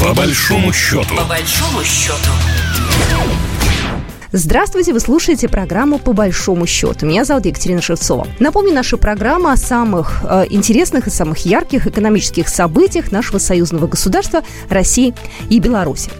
По большому счету. По большому счету. Здравствуйте, вы слушаете программу «По большому счету». Меня зовут Екатерина Шевцова. Напомню, наша программа о самых э, интересных и самых ярких экономических событиях нашего союзного государства России и Беларуси.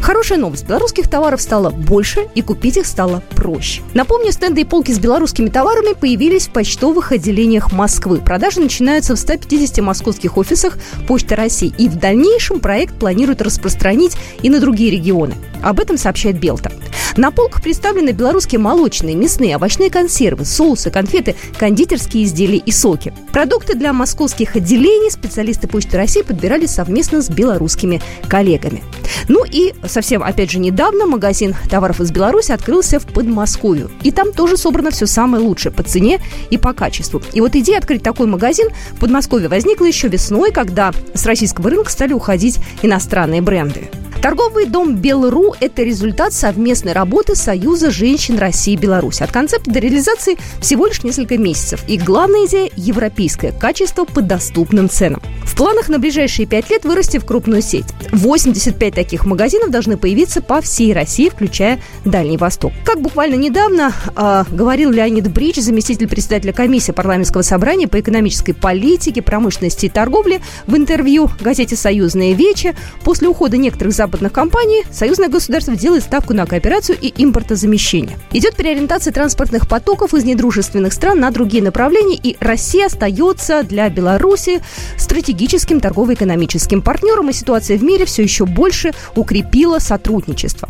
Хорошая новость. Белорусских товаров стало больше, и купить их стало проще. Напомню, стенды и полки с белорусскими товарами появились в почтовых отделениях Москвы. Продажи начинаются в 150 московских офисах Почты России. И в дальнейшем проект планируют распространить и на другие регионы. Об этом сообщает Белта. На полках представлены белорусские молочные, мясные, овощные консервы, соусы, конфеты, кондитерские изделия и соки. Продукты для московских отделений специалисты Почты России подбирали совместно с белорусскими коллегами. Ну и совсем, опять же, недавно магазин товаров из Беларуси открылся в Подмосковью. И там тоже собрано все самое лучшее по цене и по качеству. И вот идея открыть такой магазин в Подмосковье возникла еще весной, когда с российского рынка стали уходить иностранные бренды. Торговый дом «Белру» – это результат совместной работы Союза женщин России и Беларуси. От концепта до реализации всего лишь несколько месяцев. И главная идея – европейское качество по доступным ценам. В планах на ближайшие пять лет вырасти в крупную сеть. 85 таких магазинов должны появиться по всей России, включая Дальний Восток. Как буквально недавно э, говорил Леонид Брич, заместитель председателя комиссии парламентского собрания по экономической политике, промышленности и торговле, в интервью газете «Союзная вече», после ухода некоторых западных западных компаний союзное государство делает ставку на кооперацию и импортозамещение. Идет переориентация транспортных потоков из недружественных стран на другие направления, и Россия остается для Беларуси стратегическим торгово-экономическим партнером, и ситуация в мире все еще больше укрепила сотрудничество.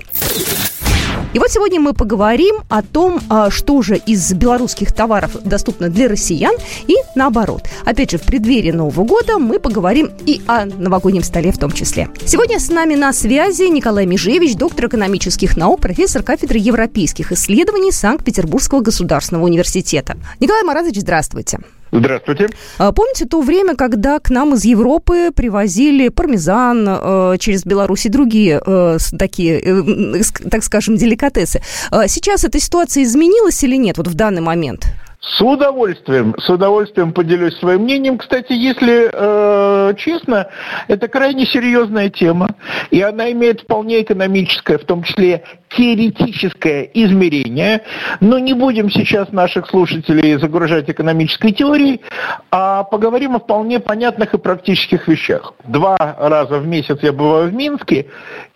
И вот сегодня мы поговорим о том, а, что же из белорусских товаров доступно для россиян и наоборот. Опять же, в преддверии Нового года мы поговорим и о новогоднем столе в том числе. Сегодня с нами на связи Николай Межевич, доктор экономических наук, профессор кафедры европейских исследований Санкт-Петербургского государственного университета. Николай Маратович, здравствуйте. Здравствуйте. А, помните то время, когда к нам из Европы привозили пармезан э, через Беларусь и другие э, такие, э, так скажем, деликатесы? А, сейчас эта ситуация изменилась или нет вот в данный момент? С удовольствием, с удовольствием поделюсь своим мнением. Кстати, если э, честно, это крайне серьезная тема, и она имеет вполне экономическое, в том числе теоретическое измерение. Но не будем сейчас наших слушателей загружать экономической теорией, а поговорим о вполне понятных и практических вещах. Два раза в месяц я бываю в Минске,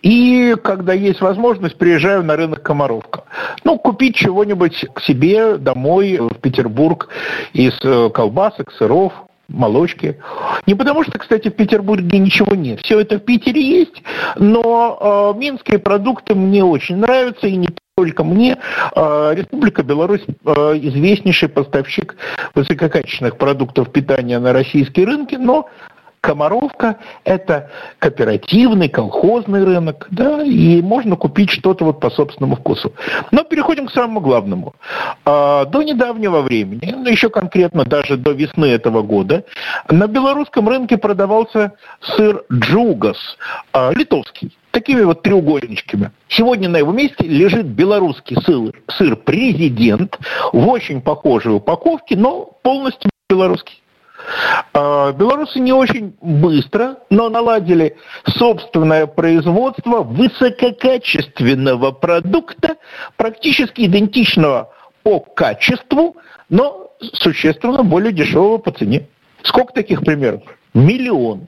и когда есть возможность, приезжаю на рынок Комаровка. Ну, купить чего-нибудь к себе домой в Петербург из э, колбасок, сыров, молочки. Не потому что, кстати, в Петербурге ничего нет. Все это в Питере есть, но э, минские продукты мне очень нравятся, и не только мне. Э, Республика Беларусь э, известнейший поставщик высококачественных продуктов питания на российские рынки, но Комаровка – это кооперативный, колхозный рынок, да, и можно купить что-то вот по собственному вкусу. Но переходим к самому главному. А, до недавнего времени, ну еще конкретно даже до весны этого года, на белорусском рынке продавался сыр джугас, а, литовский такими вот треугольничками. Сегодня на его месте лежит белорусский сыр, сыр президент в очень похожей упаковке, но полностью белорусский. А, белорусы не очень быстро, но наладили собственное производство высококачественного продукта, практически идентичного по качеству, но существенно более дешевого по цене. Сколько таких примеров? Миллион.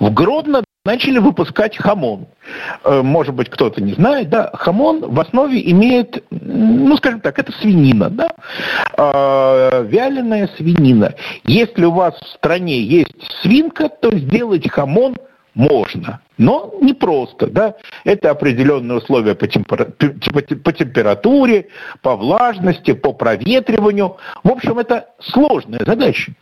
В Гродно начали выпускать хамон. Э, может быть, кто-то не знает, да, хамон в основе имеет, ну, скажем так, это свинина, да, э, вяленая свинина. Если у вас в стране есть свинка, то сделать хамон можно, но не просто, да, это определенные условия по, темпера... по температуре, по влажности, по проветриванию. В общем, это сложная задача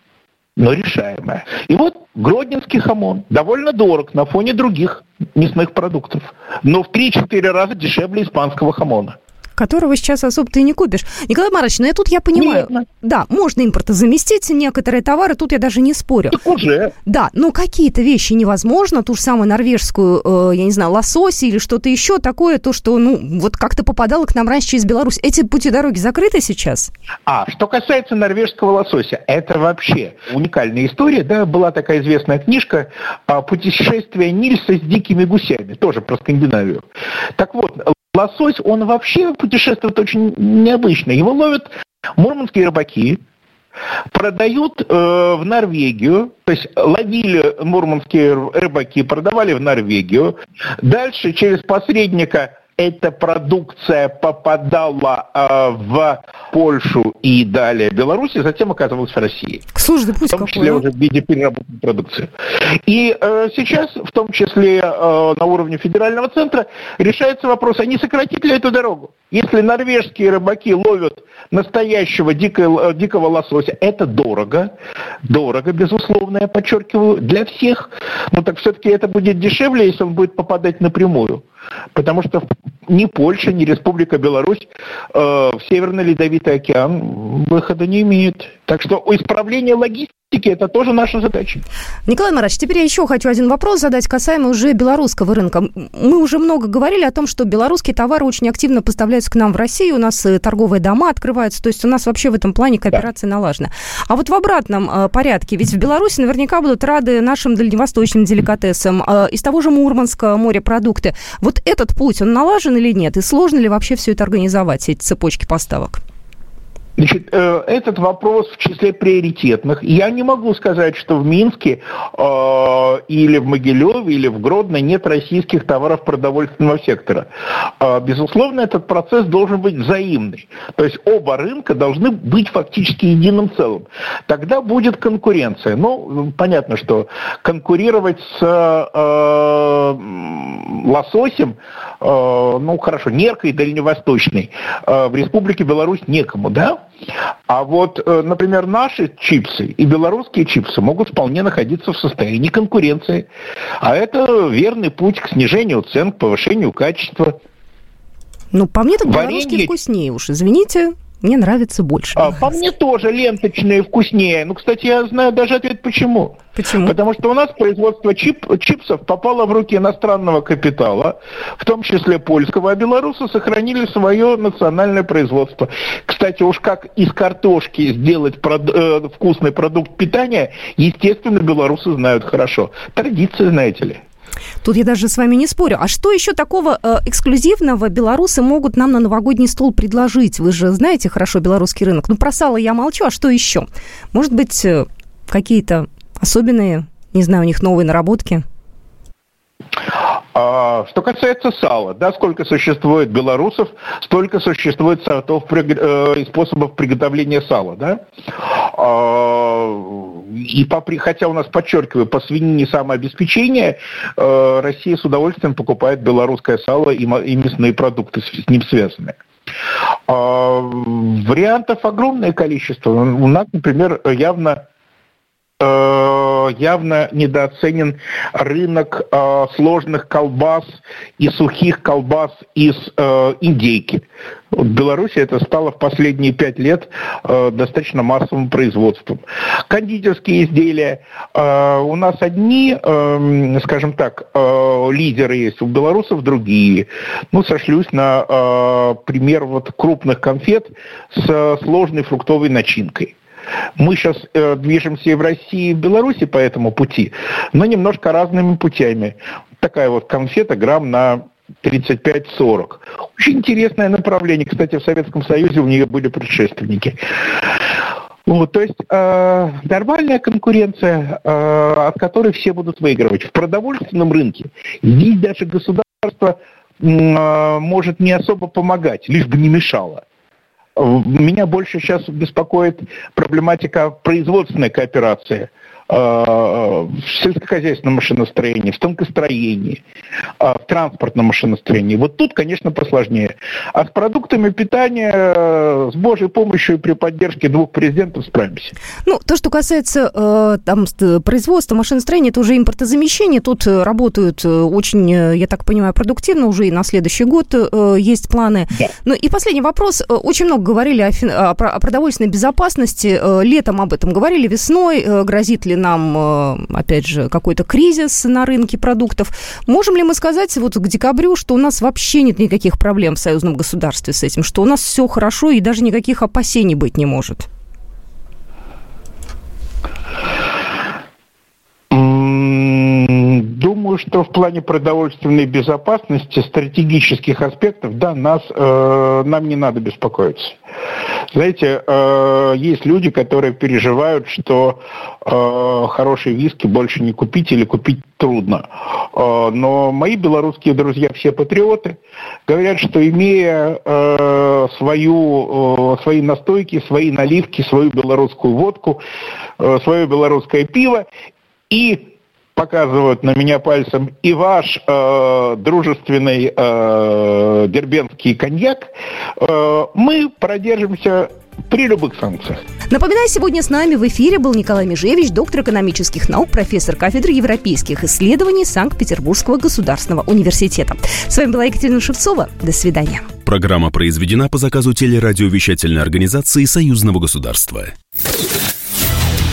но решаемая. И вот гродненский хамон довольно дорог на фоне других мясных продуктов, но в 3-4 раза дешевле испанского хамона. Которого сейчас особо-то и не купишь. Николай Марович, ну я тут я понимаю. Нет. Да, можно импортозаместить некоторые товары, тут я даже не спорю. Так уже. Да, но какие-то вещи невозможно. Ту же самую норвежскую, э, я не знаю, лосось или что-то еще такое, то, что, ну, вот как-то попадало к нам раньше через Беларусь. Эти пути дороги закрыты сейчас? А, что касается норвежского лосося, это вообще уникальная история. Да, была такая известная книжка «Путешествие Нильса с дикими гусями», тоже про Скандинавию. Так вот, лосось, он вообще путешествует очень необычно. Его ловят мурманские рыбаки, продают э, в Норвегию, то есть ловили мурманские рыбаки, продавали в Норвегию. Дальше через посредника эта продукция попадала э, в Польшу и далее Беларусь, и затем оказывалась в России. Слушай, да пусть в том числе какой, уже в виде переработанной продукции. И э, сейчас, в том числе э, на уровне федерального центра, решается вопрос, а не сократить ли эту дорогу? Если норвежские рыбаки ловят настоящего дикого, э, дикого лосося, это дорого. Дорого, безусловно, я подчеркиваю, для всех. Но так все-таки это будет дешевле, если он будет попадать напрямую. Потому что ни Польша, ни Республика Беларусь э, в Северный Ледовитый океан выхода не имеет. Так что исправление логистики это тоже наша задача. Николай Марач, теперь я еще хочу один вопрос задать касаемо уже белорусского рынка. Мы уже много говорили о том, что белорусские товары очень активно поставляются к нам в Россию, у нас э, торговые дома открываются, то есть у нас вообще в этом плане кооперация да. налажена. А вот в обратном э, порядке, ведь в Беларуси наверняка будут рады нашим дальневосточным деликатесам, э, из того же Мурманска морепродукты. Вот этот путь, он налажен или нет? И сложно ли вообще все это организовать, эти цепочки поставок? Значит, э, этот вопрос в числе приоритетных. Я не могу сказать, что в Минске э, или в Могилеве или в Гродно нет российских товаров продовольственного сектора. Э, безусловно, этот процесс должен быть взаимный. То есть оба рынка должны быть фактически единым целым. Тогда будет конкуренция. Ну, понятно, что конкурировать с э, лососем, э, ну хорошо, неркой дальневосточной э, в Республике Беларусь некому, да? А вот, э, например, наши чипсы и белорусские чипсы могут вполне находиться в состоянии конкуренции. А это верный путь к снижению цен, к повышению качества. Ну, по мне так белорусские вкуснее уж, извините мне нравится больше. А, по мне тоже ленточные вкуснее. Ну, кстати, я знаю даже ответ почему. Почему? Потому что у нас производство чип, чипсов попало в руки иностранного капитала, в том числе польского, а белорусы сохранили свое национальное производство. Кстати, уж как из картошки сделать прод, э, вкусный продукт питания, естественно, белорусы знают хорошо. Традиции, знаете ли. Тут я даже с вами не спорю. А что еще такого э, эксклюзивного белорусы могут нам на новогодний стол предложить? Вы же знаете хорошо белорусский рынок. Ну, про сало я молчу, а что еще? Может быть, э, какие-то особенные, не знаю, у них новые наработки? А, что касается сала, да, сколько существует белорусов, столько существует сортов э, и способов приготовления сала, да. А, и по, хотя у нас, подчеркиваю, по свинине самообеспечение, э, Россия с удовольствием покупает белорусское сало и, мясные продукты с ним связанные. А, вариантов огромное количество. У нас, например, явно Э, явно недооценен рынок э, сложных колбас и сухих колбас из э, индейки. В Беларуси это стало в последние пять лет достаточно массовым производством. Кондитерские изделия. У нас одни, скажем так, лидеры есть, у белорусов другие. Ну, сошлюсь на пример вот крупных конфет с сложной фруктовой начинкой. Мы сейчас э, движемся и в России, и в Беларуси по этому пути, но немножко разными путями. Такая вот конфета грамм на 35-40. Очень интересное направление. Кстати, в Советском Союзе у нее были предшественники. Вот, то есть э, нормальная конкуренция, э, от которой все будут выигрывать. В продовольственном рынке здесь даже государство э, может не особо помогать, лишь бы не мешало. Меня больше сейчас беспокоит проблематика производственной кооперации. Э, в сельскохозяйственном машиностроении, в тонкостроении, э, в транспортном машиностроении. Вот тут, конечно, посложнее. А с продуктами питания э, с Божьей помощью и при поддержке двух президентов справимся. Ну, то, что касается там, производства машиностроения, это уже импортозамещение. Тут работают очень, я так понимаю, продуктивно уже и на следующий год есть планы. Да. Ну и последний вопрос. Очень много говорили о, о продовольственной безопасности. Летом об этом говорили, весной. Грозит ли нам, опять же, какой-то кризис на рынке продуктов? Можем ли мы сказать вот к декабрю, что у нас вообще нет никаких проблем в союзном государстве с этим, что у нас все хорошо и даже никаких опасений быть не может? Думаю, что в плане продовольственной безопасности, стратегических аспектов, да, нас, э, нам не надо беспокоиться. Знаете, э, есть люди, которые переживают, что э, хорошие виски больше не купить или купить трудно. Э, но мои белорусские друзья, все патриоты, говорят, что имея свою, свои настойки, свои наливки, свою белорусскую водку, э, свое белорусское пиво и показывают на меня пальцем и ваш э, дружественный э, дербенский коньяк, э, мы продержимся при любых санкциях. Напоминаю, сегодня с нами в эфире был Николай Межевич, доктор экономических наук, профессор кафедры европейских исследований Санкт-Петербургского государственного университета. С вами была Екатерина Шевцова. До свидания. Программа произведена по заказу телерадиовещательной организации Союзного государства.